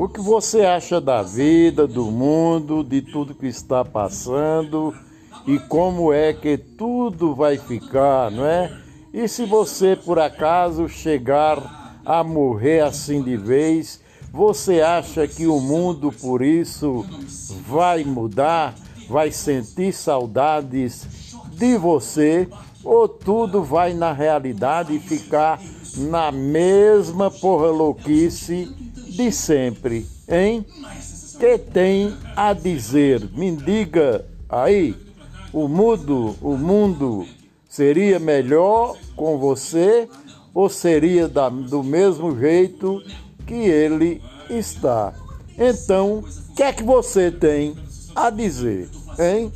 O que você acha da vida, do mundo, de tudo que está passando e como é que tudo vai ficar, não é? E se você por acaso chegar a morrer assim de vez, você acha que o mundo por isso vai mudar, vai sentir saudades de você ou tudo vai na realidade ficar na mesma porra louquice de sempre, hein? Que tem a dizer? Me diga aí, o mundo, o mundo seria melhor com você ou seria da, do mesmo jeito que ele está? Então, o que é que você tem a dizer, hein?